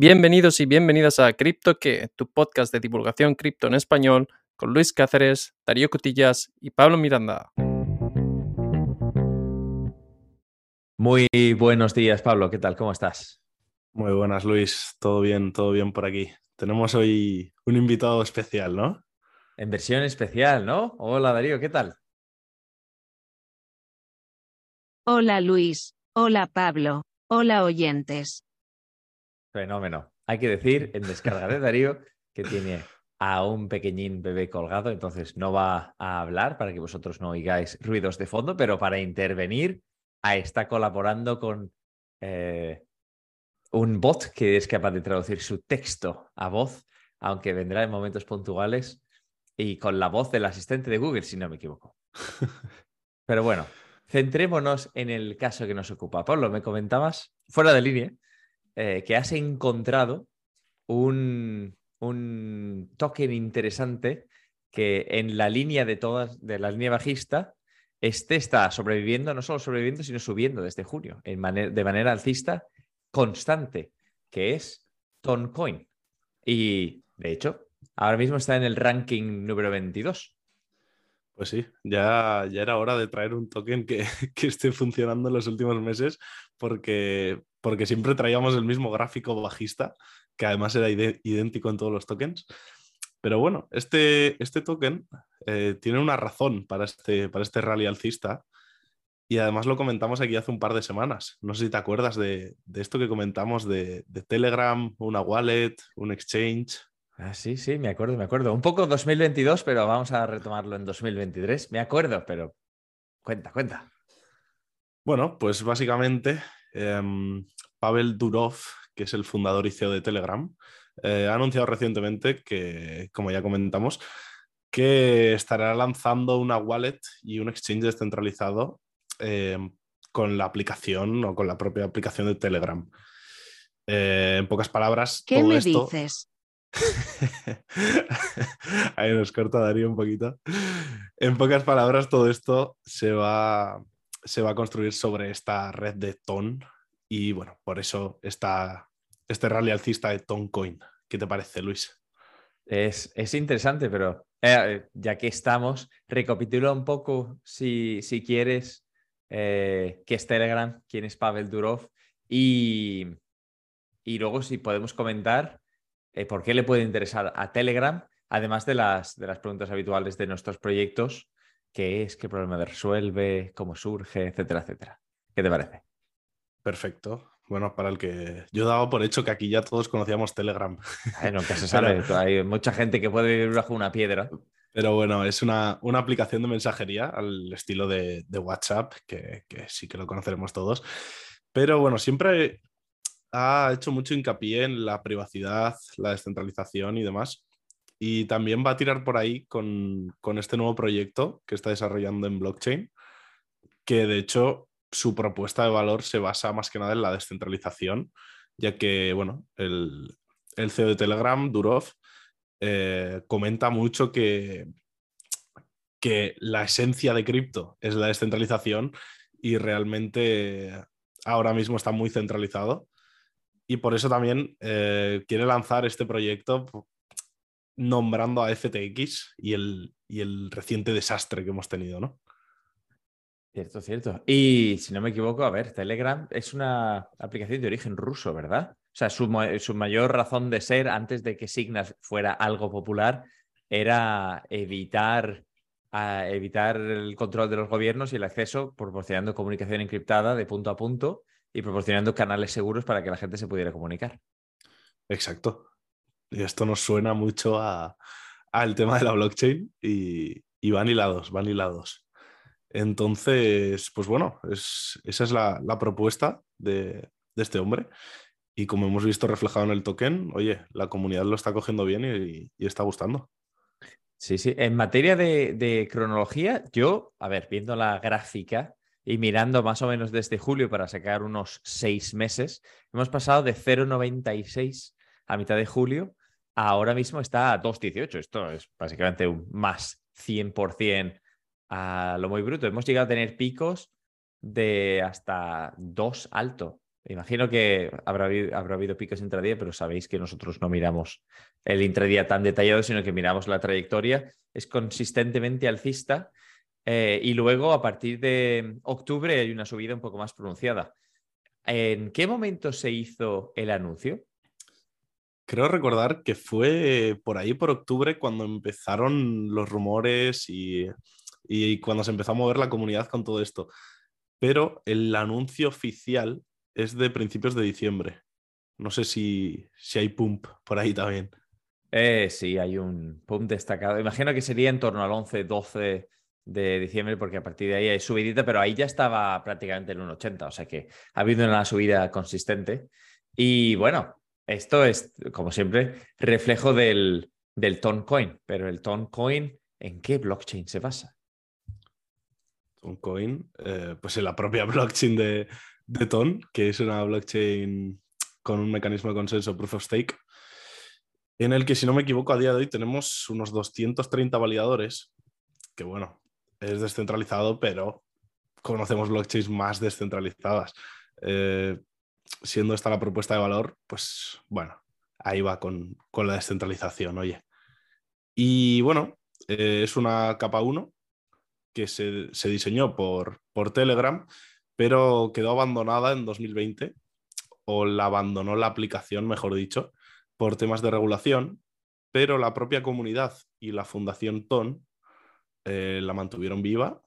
Bienvenidos y bienvenidas a Cripto que, tu podcast de divulgación cripto en español, con Luis Cáceres, Darío Cotillas y Pablo Miranda. Muy buenos días, Pablo. ¿Qué tal? ¿Cómo estás? Muy buenas, Luis. Todo bien, todo bien por aquí. Tenemos hoy un invitado especial, ¿no? En versión especial, ¿no? Hola, Darío, ¿qué tal? Hola, Luis. Hola, Pablo. Hola, oyentes. Fenómeno. Hay que decir en descarga de Darío que tiene a un pequeñín bebé colgado, entonces no va a hablar para que vosotros no oigáis ruidos de fondo, pero para intervenir está colaborando con eh, un bot que es capaz de traducir su texto a voz, aunque vendrá en momentos puntuales y con la voz del asistente de Google, si no me equivoco. Pero bueno, centrémonos en el caso que nos ocupa. Pablo, me comentabas, fuera de línea, eh, que has encontrado un, un, token interesante que en la línea de todas, de la línea bajista, este está sobreviviendo, no solo sobreviviendo, sino subiendo desde junio, en de manera alcista constante, que es Toncoin. Y de hecho, ahora mismo está en el ranking número 22. Pues sí, ya, ya era hora de traer un token que, que esté funcionando en los últimos meses, porque porque siempre traíamos el mismo gráfico bajista, que además era idéntico en todos los tokens. Pero bueno, este, este token eh, tiene una razón para este, para este rally alcista y además lo comentamos aquí hace un par de semanas. No sé si te acuerdas de, esto que comentamos de, de, Telegram, una wallet, un exchange. Ah, sí, sí, me acuerdo, me acuerdo. Un poco 2022, pero vamos a retomarlo en 2023. Me acuerdo, pero cuenta, cuenta. Bueno, pues básicamente Em, Pavel Durov, que es el fundador y CEO de Telegram, eh, ha anunciado recientemente que, como ya comentamos, que estará lanzando una wallet y un exchange descentralizado em, con la aplicación o con la propia aplicación de Telegram. Eh, en pocas palabras, ¿qué me dices? Ahí nos corta Darío un poquito. En pocas palabras, todo esto se va, se va a construir sobre esta red de TON y bueno, por eso está este rally alcista de Toncoin. ¿Qué te parece, Luis? Es, es interesante, pero eh, ya que estamos, recapitula un poco, si, si quieres, eh, qué es Telegram, quién es Pavel Durov y, y luego si podemos comentar eh, por qué le puede interesar a Telegram, además de las, de las preguntas habituales de nuestros proyectos qué es, qué problema resuelve, cómo surge, etcétera, etcétera. ¿Qué te parece? Perfecto. Bueno, para el que yo daba por hecho que aquí ya todos conocíamos Telegram. nunca se sabe. Hay mucha gente que puede vivir bajo una piedra. Pero bueno, es una, aplicación de mensajería al estilo de, WhatsApp, que, que, sí que lo conoceremos todos. Pero bueno, siempre ha hecho mucho hincapié en la privacidad, la descentralización y demás. Y también va a tirar por ahí con, este nuevo proyecto que está desarrollando en blockchain, que de hecho su propuesta de valor se basa más que nada en la descentralización, ya que, bueno, el, CEO de Telegram, Durov, eh, comenta mucho que, que la esencia de cripto es la descentralización y realmente ahora mismo está muy centralizado. Y por eso también eh, quiere lanzar este proyecto nombrando a FTX y el, y el reciente desastre que hemos tenido, ¿no? Cierto, cierto. Y si no me equivoco, a ver, Telegram es una aplicación de origen ruso, ¿verdad? O sea, su, mayor razón de ser antes de que Signal fuera algo popular era evitar, evitar el control de los gobiernos y el acceso proporcionando comunicación encriptada de punto a punto y proporcionando canales seguros para que la gente se pudiera comunicar. Exacto. Y esto nos suena mucho al tema de la blockchain y, van hilados, van hilados. Entonces, pues bueno, esa es la, propuesta de, este hombre. Y como hemos visto reflejado en el token, oye, la comunidad lo está cogiendo bien y, está gustando. Sí, sí. En materia de, de, cronología, yo, a ver, viendo la gráfica y mirando más o menos desde julio para sacar unos seis meses, hemos pasado de 0,96 a mitad de julio ahora mismo está a 2.18. Esto es básicamente un más 100% a lo muy bruto. Hemos llegado a tener picos de hasta 2 alto Imagino que habrá habido, habrá habido picos intradía, pero sabéis que nosotros no miramos el intradía tan detallado, sino que miramos la trayectoria. Es consistentemente alcista eh, y luego a partir de octubre hay una subida un poco más pronunciada. ¿En qué momento se hizo el anuncio? Creo recordar que fue por ahí, por octubre, cuando empezaron los rumores y, y cuando se empezó a mover la comunidad con todo esto. Pero el anuncio oficial es de principios de diciembre. No sé si, si hay pump por ahí también. Eh, sí, hay un pump destacado. Imagino que sería en torno al 11, 12 de diciembre, porque a partir de ahí hay subidita, pero ahí ya estaba prácticamente en un 80, o sea que ha habido una subida consistente. Y bueno, esto es, como siempre, reflejo del, del Coin, pero el Coin, ¿en qué blockchain se basa? Toncoin, eh, pues en la propia blockchain de, de Ton, que es una blockchain con un mecanismo de consenso proof of stake, en el que, si no me equivoco, a día de hoy tenemos unos 230 validadores, que bueno, es descentralizado, pero conocemos blockchains más descentralizadas. Eh, siendo esta la propuesta de valor, pues bueno, ahí va con, la descentralización, oye. Y bueno, eh, es una capa 1 que se, se diseñó por, por Telegram pero quedó abandonada en 2020, o la abandonó la aplicación, mejor dicho, por temas de regulación, pero la propia comunidad y la Fundación TON eh, la mantuvieron viva.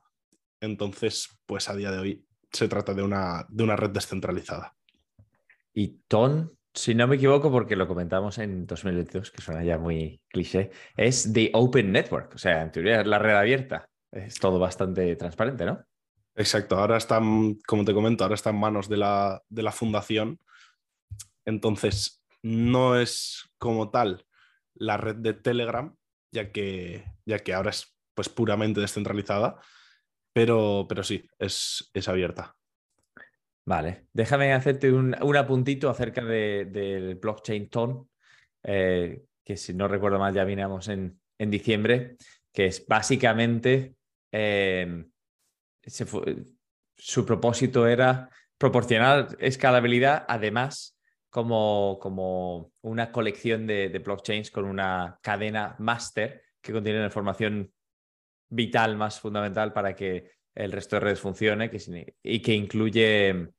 Entonces, pues a día de hoy se trata de una, de una red descentralizada. Y TON, si no me equivoco, porque lo comentamos en 2022, que suena ya muy cliché, es The Open Network, o sea, en teoría es la red abierta. Es todo bastante transparente, ¿no? Exacto, ahora está, como te comento, ahora está en manos de la, fundación. Entonces, no es como tal la red de Telegram, ya que, ya que ahora es pues puramente descentralizada, pero, pero sí, es, es abierta. Vale, déjame hacerte un, apuntito acerca del blockchain TON, eh, que si no recuerdo mal ya vinimos en, en diciembre, que es básicamente eh, su propósito era proporcionar escalabilidad, además, como, como una colección de, blockchains con una cadena master que contiene la información vital más fundamental para que el resto de redes funcione y que incluye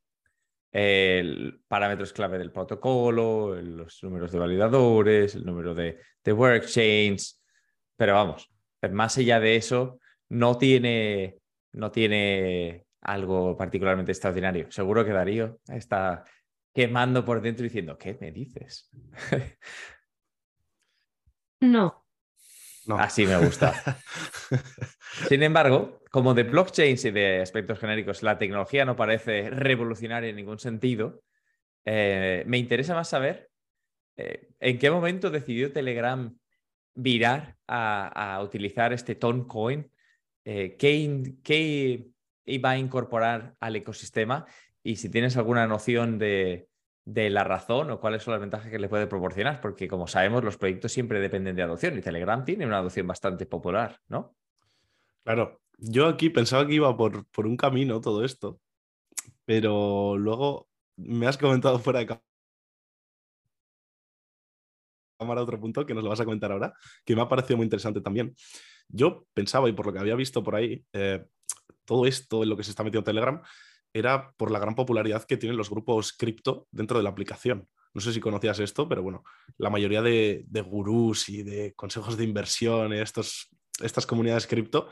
parámetros clave del protocolo, los números de validadores, el número de, de workchains, pero vamos, más allá de eso, no tiene no tiene algo particularmente extraordinario. Seguro que Darío está quemando por dentro diciendo, ¿qué me dices? No. Así me gusta. Sin embargo, como de blockchains y de aspectos genéricos la tecnología no parece revolucionaria en ningún sentido, eh, me interesa más saber eh, en qué momento decidió Telegram virar a, utilizar este Toncoin eh, ¿qué, iba a incorporar al ecosistema y si tienes alguna noción de, la razón o cuáles son las ventajas que le puede proporcionar, porque como sabemos, los proyectos siempre dependen de adopción y Telegram tiene una adopción bastante popular, ¿no? Claro, yo aquí pensaba que iba por, por un camino todo esto, pero luego me has comentado fuera de cámara otro punto que nos lo vas a comentar ahora, que me ha parecido muy interesante también. Yo pensaba, y por lo que había visto por ahí, eh, todo esto en lo que se está metiendo Telegram era por la gran popularidad que tienen los grupos cripto dentro de la aplicación. No sé si conocías esto, pero bueno, la mayoría de, gurús y de consejos de inversión, estos, estas comunidades cripto,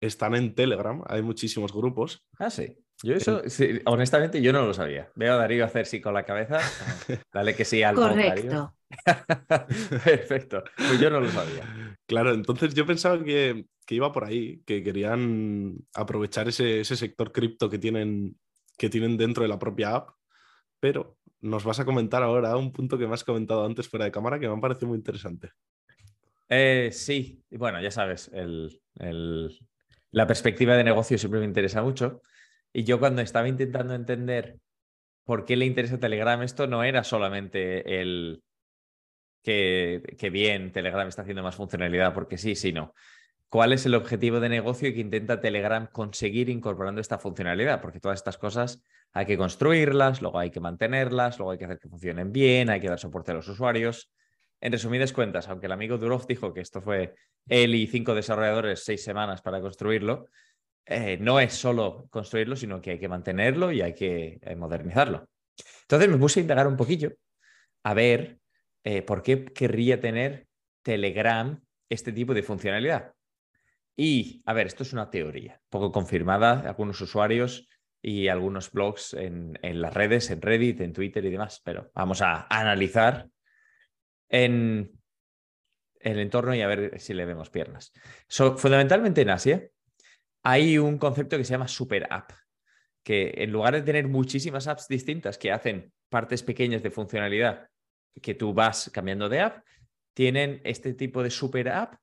están en Telegram. Hay muchísimos grupos. Ah, sí. Yo eso, honestamente, yo no lo sabía. Veo a Darío hacer sí con la cabeza. Dale que sí al Correcto. Perfecto. Pues yo no lo sabía. Claro, entonces yo pensaba que, iba por ahí, que querían aprovechar ese, sector cripto que tienen, que tienen dentro de la propia app, pero nos vas a comentar ahora un punto que me has comentado antes fuera de cámara que me ha parecido muy interesante. Eh, sí, bueno, ya sabes, la perspectiva de negocio siempre me interesa mucho. Y yo cuando estaba intentando entender por qué le interesa Telegram esto, no era solamente el que, bien Telegram está haciendo más funcionalidad, porque sí, sí, no. ¿Cuál es el objetivo de negocio que intenta Telegram conseguir incorporando esta funcionalidad? Porque todas estas cosas hay que construirlas, luego hay que mantenerlas, luego hay que hacer que funcionen bien, hay que dar soporte a los usuarios. En resumidas cuentas, aunque el amigo Durov dijo que esto fue él y cinco desarrolladores seis semanas para construirlo, eh, no es solo construirlo, sino que hay que mantenerlo y hay que eh, modernizarlo. Entonces me puse a indagar un poquillo a ver eh, por qué querría tener Telegram este tipo de funcionalidad. Y, a ver, esto es una teoría, poco confirmada, algunos usuarios y algunos blogs en, las redes, en Reddit, en Twitter y demás, pero vamos a analizar en el entorno y a ver si le vemos piernas. fundamentalmente en Asia hay un concepto que se llama super app, que en lugar de tener muchísimas apps distintas que hacen partes pequeñas de funcionalidad que tú vas cambiando de app, tienen este tipo de super app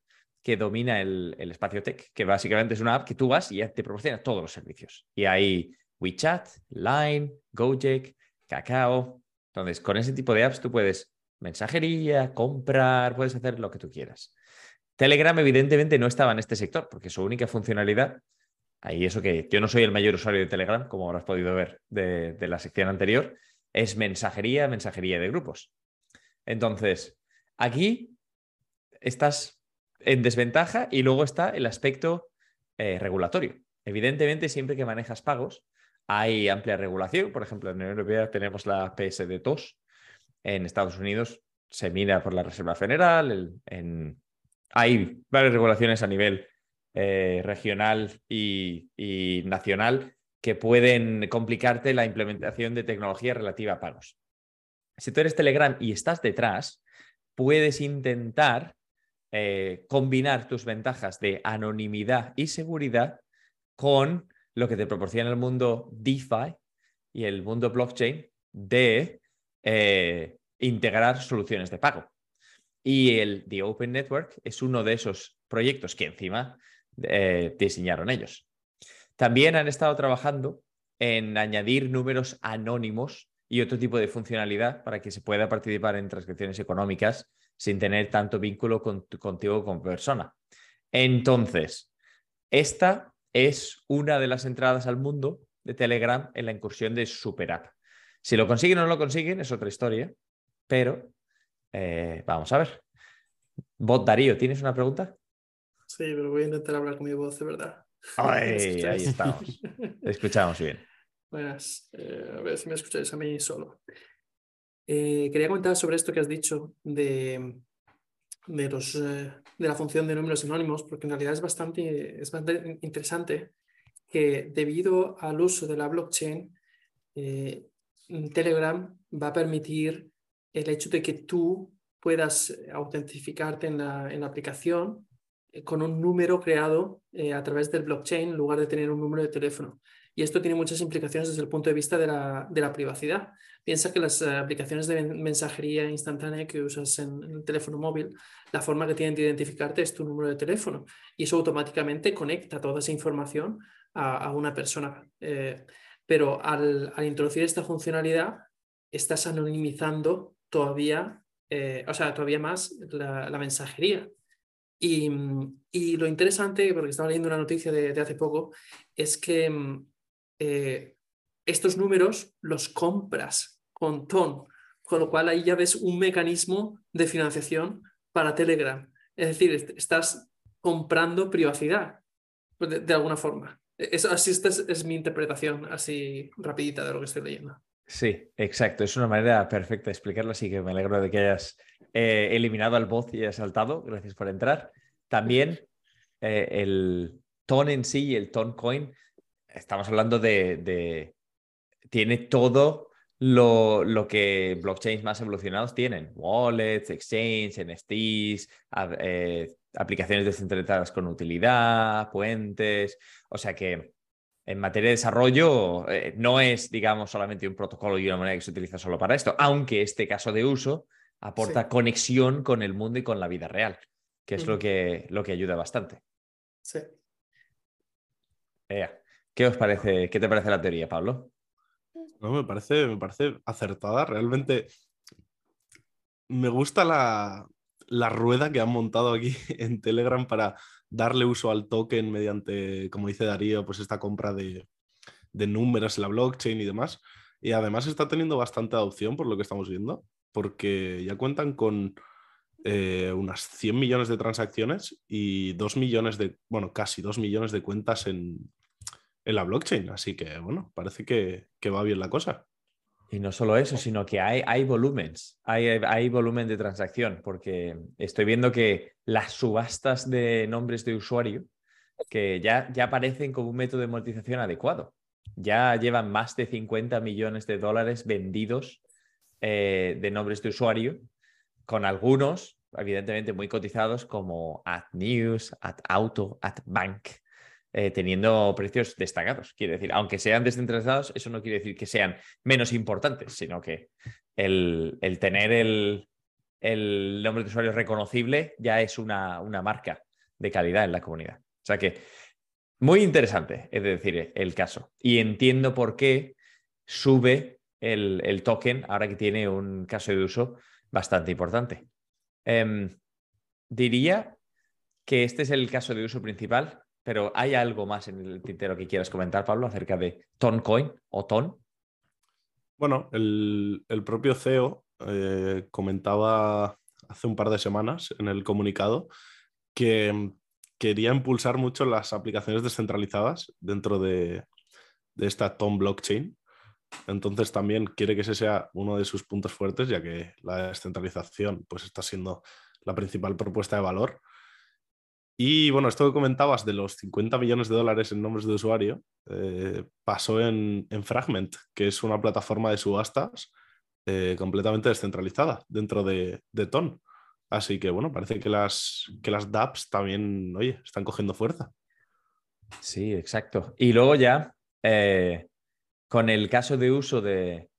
que domina el, espacio tech, que básicamente es una app que tú vas y te proporciona todos los servicios. Y hay WeChat, Line, Gojek, Kakao. Entonces, con ese tipo de apps tú puedes mensajería, comprar, puedes hacer lo que tú quieras. Telegram evidentemente no estaba en este sector porque su única funcionalidad, ahí eso que yo no soy el mayor usuario de Telegram, como habrás podido ver de, la sección anterior, es mensajería, mensajería de grupos. Entonces, aquí estás en desventaja y luego está el aspecto eh, regulatorio. Evidentemente, siempre que manejas pagos, hay amplia regulación. Por ejemplo, en la Unión Europea tenemos la PSD2. En Estados Unidos se mira por la Reserva Federal. Hay varias regulaciones a nivel eh, regional y, y nacional que pueden complicarte la implementación de tecnología relativa a pagos. Si tú eres Telegram y estás detrás, puedes intentar eh, combinar tus ventajas de anonimidad y seguridad con lo que te proporciona el mundo DeFi y el mundo blockchain de eh, integrar soluciones de pago. Y el The Open Network es uno de esos proyectos que encima eh, diseñaron ellos. También han estado trabajando en añadir números anónimos y otro tipo de funcionalidad para que se pueda participar en transacciones económicas sin tener tanto vínculo contigo como persona. Entonces, esta es una de las entradas al mundo de Telegram en la incursión de Super App. Si lo consiguen o no lo consiguen es otra historia, pero eh, vamos a ver. Bot Darío, ¿tienes una pregunta? Sí, pero voy a intentar hablar con mi voz, de verdad. ahí estamos. Escuchamos bien. Buenas. Eh, a ver si me escucháis a mí solo. Eh, quería comentar sobre esto que has dicho de, de, los, eh, de la función de números anónimos, porque en realidad es bastante, es bastante interesante que debido al uso de la blockchain, eh, Telegram va a permitir el hecho de que tú puedas autentificarte en la, aplicación con un número creado a través del blockchain en lugar de tener un número de teléfono. Y esto tiene muchas implicaciones desde el punto de vista de la, privacidad. Piensa que las eh, aplicaciones de mensajería instantánea que usas en, el teléfono móvil, la forma que tienen de identificarte es tu número de teléfono y eso automáticamente conecta toda esa información a, una persona. Eh, pero al, introducir esta funcionalidad, estás anonimizando todavía, eh, o sea, todavía más la, mensajería. Y, lo interesante, porque estaba leyendo una noticia de, de hace poco, es que estos números los compras con TON, con lo cual ahí ya ves un mecanismo de financiación para Telegram. Es decir, estás comprando privacidad, pues, de, alguna forma. Eso, así esta es, mi interpretación así rapidita de lo que estoy leyendo. Sí, exacto. Es una manera perfecta de explicarlo, así que me alegro de que hayas eh, eliminado al voz y hayas saltado. Gracias por entrar. También eh, el TON en sí, el TON coin, estamos hablando de, de tiene todo lo, que blockchains más evolucionados tienen. Wallets, exchange, NFTs, aplicaciones descentralizadas con utilidad, puentes. O sea que en materia de desarrollo eh, no es, digamos, solamente un protocolo y una manera que se utiliza solo para esto, aunque este caso de uso aporta conexión con el mundo y con la vida real, que es lo, que, lo que ayuda bastante. Sí. ¿Qué os parece? ¿Qué te parece la teoría, Pablo? No, me parece, me parece acertada. Realmente me gusta la, rueda que han montado aquí en Telegram para darle uso al token mediante, como dice Darío, pues esta compra de, de números en la blockchain y demás. Y además está teniendo bastante adopción por lo que estamos viendo, porque ya cuentan con eh, unas 100 millones de transacciones y 2 millones de, bueno, casi 2 millones de cuentas en, en la blockchain. Así que, bueno, parece que, que, va bien la cosa. Y no solo eso, sino que hay, hay volúmenes, hay, hay volumen de transacción, porque estoy viendo que las subastas de nombres de usuario, que ya, ya aparecen como un método de monetización adecuado. Ya llevan más de 50 millones de dólares vendidos eh, de nombres de usuario, con algunos, evidentemente, muy cotizados como AdNews, AdAuto, AdBank, eh, teniendo precios destacados. Quiere decir, aunque sean descentralizados, eso no quiere decir que sean menos importantes, sino que el, tener el, el, nombre de usuario reconocible ya es una, una marca de calidad en la comunidad. O sea que muy interesante, es decir, el caso. Y entiendo por qué sube el, token ahora que tiene un caso de uso bastante importante. Em, diría que este es el caso de uso principal, pero ¿hay algo más en el tintero que quieras comentar, Pablo, acerca de Toncoin o Ton? Bueno, el, propio CEO eh, comentaba hace un par de semanas en el comunicado que quería impulsar mucho las aplicaciones descentralizadas dentro de, esta Tom blockchain. Entonces también quiere que ese sea uno de sus puntos fuertes, ya que la descentralización pues, está siendo la principal propuesta de valor. Y bueno, esto que comentabas de los 50 millones de dólares en nombres de usuario, eh, pasó en, Fragment, que es una plataforma de subastas eh, completamente descentralizada dentro de, de Ton. Así que bueno, parece que las, que las dApps también, oye, están cogiendo fuerza. Sí, exacto. Y luego ya, eh, con el caso de uso de...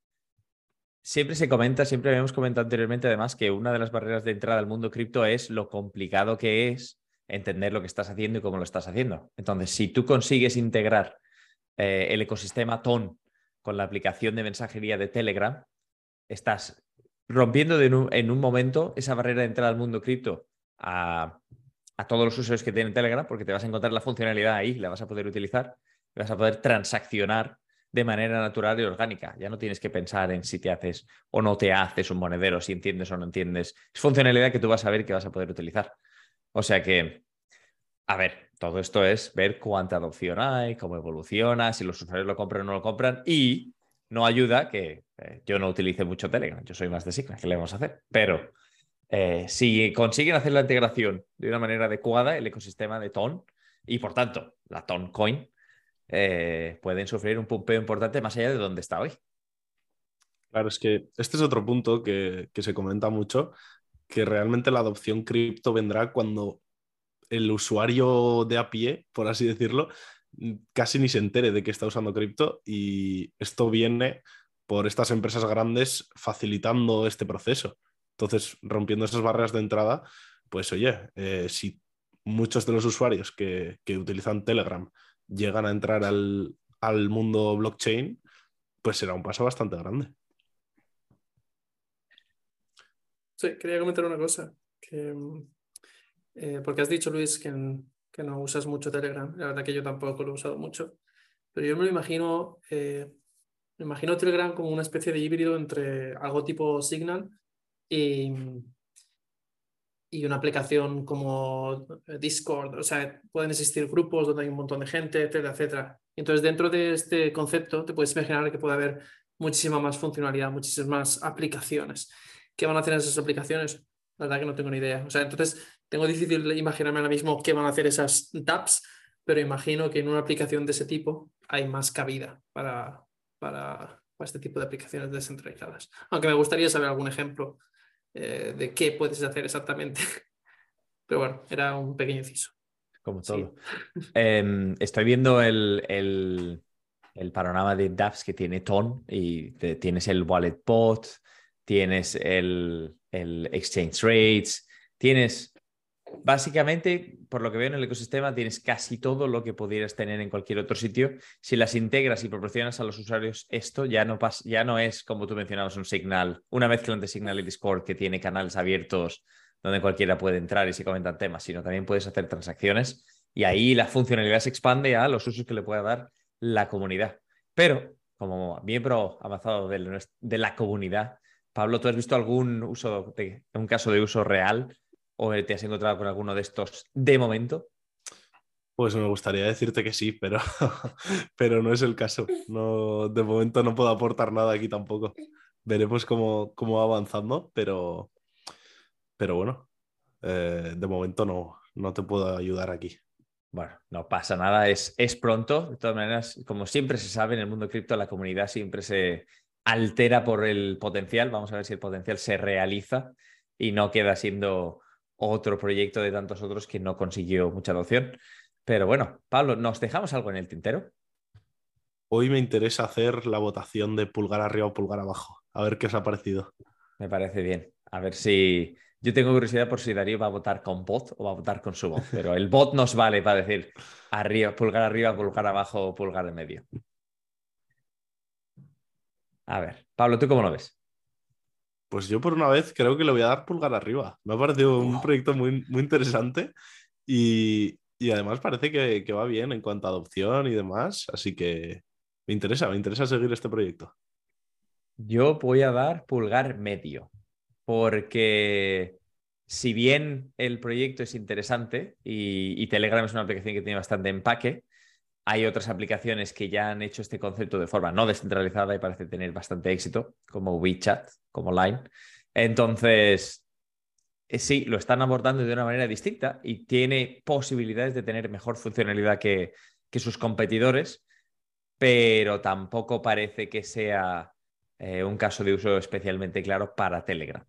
Siempre se comenta, siempre habíamos comentado anteriormente además que una de las barreras de entrada al mundo cripto es lo complicado que es entender lo que estás haciendo y cómo lo estás haciendo. Entonces, si tú consigues integrar eh, el ecosistema TON con la aplicación de mensajería de Telegram, estás rompiendo en un momento esa barrera de entrada al mundo cripto a, todos los usuarios que tienen Telegram, porque te vas a encontrar la funcionalidad ahí, la vas a poder utilizar, vas a poder transaccionar de manera natural y orgánica. Ya no tienes que pensar en si te haces o no te haces un monedero, si entiendes o no entiendes. Es funcionalidad que tú vas a ver que vas a poder utilizar. O sea que, a ver, todo esto es ver cuánta adopción hay, cómo evoluciona, si los usuarios lo compran o no lo compran y no ayuda que eh, yo no utilice mucho Telegram, yo soy más de Signal, ¿qué le vamos a hacer? Pero eh, si consiguen hacer la integración de una manera adecuada, el ecosistema de TON y por tanto la TON Coin, eh, pueden sufrir un pumpeo importante más allá de donde está hoy. Claro, es que este es otro punto que, que se comenta mucho, que realmente la adopción cripto vendrá cuando el usuario de a pie, por así decirlo, casi ni se entere de que está usando cripto y esto viene por estas empresas grandes facilitando este proceso. Entonces, rompiendo esas barreras de entrada, pues oye, eh, si muchos de los usuarios que, utilizan Telegram llegan a entrar al, mundo blockchain, pues será un paso bastante grande. Sí, quería comentar una cosa. Eh, porque has dicho, Luis, que en, que no usas mucho Telegram. La verdad que yo tampoco lo he usado mucho. Pero yo me lo imagino, eh, me imagino Telegram como una especie de híbrido entre algo tipo Signal y, y una aplicación como Discord. O sea, pueden existir grupos donde hay un montón de gente, etcétera, etcétera. Entonces, dentro de este concepto, te puedes imaginar que puede haber muchísima más funcionalidad, muchísimas más aplicaciones. ¿Qué van a hacer esas aplicaciones? La verdad que no tengo ni idea. O sea, entonces tengo difícil imaginarme ahora mismo qué van a hacer esas dApps, pero imagino que en una aplicación de ese tipo hay más cabida para, para, este tipo de aplicaciones descentralizadas. Aunque me gustaría saber algún ejemplo eh, de qué puedes hacer exactamente. Pero bueno, era un pequeño inciso. Como todo. Em, estoy viendo el, el, el, panorama de dApps que tiene Ton y tienes el Wallet Bot, tienes el, el Exchange Rates, tienes Básicamente, por lo que veo en el ecosistema, tienes casi todo lo que pudieras tener en cualquier otro sitio. Si las integras y proporcionas a los usuarios esto, ya no, ya no es, como tú mencionabas, un Signal, una mezcla entre Signal y Discord que tiene canales abiertos donde cualquiera puede entrar y se comentan temas, sino también puedes hacer transacciones y ahí la funcionalidad se expande a los usos que le pueda dar la comunidad. Pero como miembro avanzado de la comunidad, Pablo, ¿tú has visto algún uso, de, un caso de uso real o te has encontrado con alguno de estos de momento? Pues me gustaría decirte que sí, pero, pero no es el caso. No, de momento no puedo aportar nada aquí tampoco. Veremos cómo, cómo va avanzando, pero, pero bueno, eh, de momento no, no te puedo ayudar aquí. Bueno, no pasa nada, es, es pronto. De todas maneras, como siempre se sabe en el mundo cripto, la comunidad siempre se altera por el potencial. Vamos a ver si el potencial se realiza y no queda siendo otro proyecto de tantos otros que no consiguió mucha adopción. Pero bueno, Pablo, ¿nos dejamos algo en el tintero? Hoy me interesa hacer la votación de pulgar arriba o pulgar abajo. A ver qué os ha parecido. Me parece bien. A ver si. Yo tengo curiosidad por si Darío va a votar con bot o va a votar con su voz, pero el bot nos vale para decir arriba, pulgar arriba, pulgar abajo o pulgar en medio. A ver, Pablo, ¿tú cómo lo ves? Pues yo por una vez creo que le voy a dar pulgar arriba. Me ha parecido un proyecto muy, muy interesante y, y además parece que, que, va bien en cuanto a adopción y demás, así que me interesa, me interesa seguir este proyecto. Yo voy a dar pulgar medio, porque si bien el proyecto es interesante y, y, Telegram es una aplicación que tiene bastante empaque, hay otras aplicaciones que ya han hecho este concepto de forma no descentralizada y parece tener bastante éxito, como WeChat, como Line. Entonces, eh, sí, lo están abordando de una manera distinta y tiene posibilidades de tener mejor funcionalidad que, sus competidores, pero tampoco parece que sea eh, un caso de uso especialmente claro para Telegram.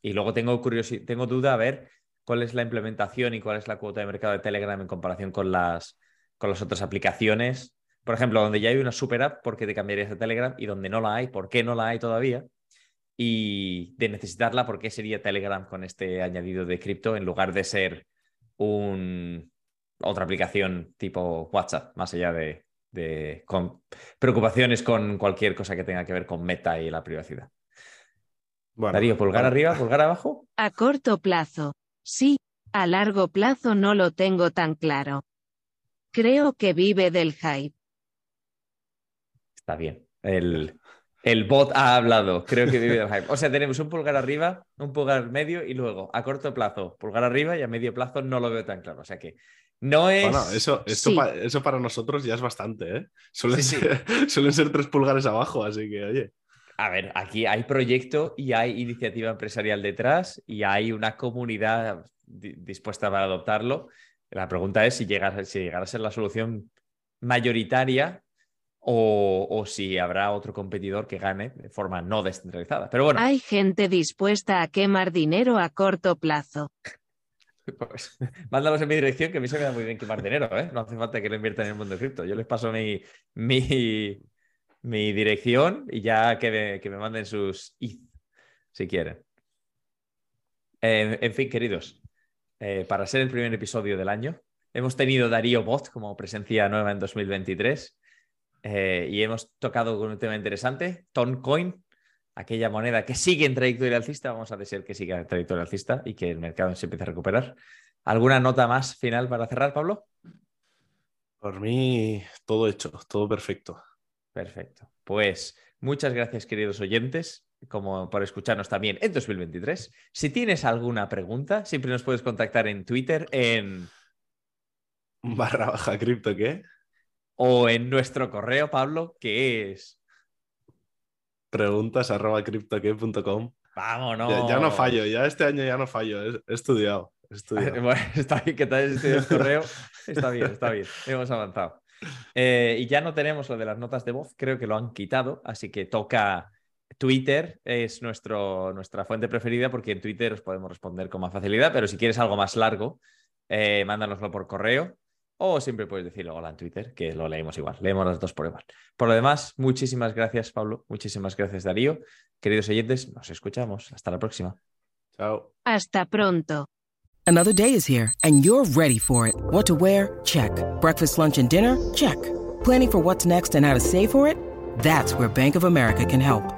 Y luego tengo, tengo duda a ver cuál es la implementación y cuál es la cuota de mercado de Telegram en comparación con las, con las otras aplicaciones. Por ejemplo, donde ya hay una super app, ¿por qué te cambiarías de Telegram? Y donde no la hay, ¿por qué no la hay todavía? y de necesitarla, ¿por qué sería Telegram con este añadido de cripto en lugar de ser un, otra aplicación tipo WhatsApp, más allá de, de con preocupaciones con cualquier cosa que tenga que ver con meta y la privacidad? Bueno, Darío, ¿pulgar arriba, pulgar abajo? A corto plazo, sí. A largo plazo no lo tengo tan claro. Creo que vive del hype. Está bien. El, el bot ha hablado, creo que vive del hype. O sea, tenemos un pulgar arriba, un pulgar medio y luego a corto plazo, pulgar arriba y a medio plazo no lo veo tan claro. O sea que no es. Bueno, eso, eso, eso para nosotros ya es bastante, ¿eh? Suelen, ser, suelen ser tres pulgares abajo, así que, oye. A ver, aquí hay proyecto y hay iniciativa empresarial detrás y hay una comunidad dispuesta para adoptarlo. La pregunta es si llega, si llegará a ser la solución mayoritaria o, si habrá otro competidor que gane de forma no descentralizada. Pero bueno. Hay gente dispuesta a quemar dinero a corto plazo. Pues mándalos en mi dirección, que a mí se me da muy bien quemar dinero, ¿eh? No hace falta que lo inviertan en el mundo cripto. Yo les paso mi, mi, mi dirección y ya que me, que me manden sus ETH, si quieren. En, fin, queridos, eh, para ser el primer episodio del año, hemos tenido Darío Bot como presencia nueva en 2023. Eh, y hemos tocado con un tema interesante, Toncoin, aquella moneda que sigue en trayectoria alcista, vamos a desear que siga en trayectoria alcista y que el mercado se empiece a recuperar. ¿Alguna nota más final para cerrar, Pablo? Por mí, todo hecho, todo perfecto. Perfecto. Pues muchas gracias, queridos oyentes, como por escucharnos también en 2023. Si tienes alguna pregunta, siempre nos puedes contactar en Twitter en... Barra baja cripto, ¿qué? o en nuestro correo, Pablo, que es preguntas arroba criptoque.com. Vámonos. Ya, no fallo, ya este año ya no fallo, he, estudiado. Bueno, está bien que te hayas estudiado el correo. Está bien, está bien. Hemos avanzado. Eh, y ya no tenemos lo de las notas de voz, creo que lo han quitado, así que toca Twitter, es nuestro, nuestra fuente preferida porque en Twitter os podemos responder con más facilidad, pero si quieres algo más largo, eh, mándanoslo por correo o siempre puedes decirlo hola en Twitter, que lo leemos igual. Leemos las dos por igual. Por lo demás, muchísimas gracias, Pablo. Muchísimas gracias, Darío. Queridos oyentes, nos escuchamos. Hasta la próxima. Chao. Hasta pronto. Another day is here and you're ready for it. What to wear? Check. Breakfast, lunch, and dinner? Check. Planning for what's next and how to save for it? That's where Bank of America can help.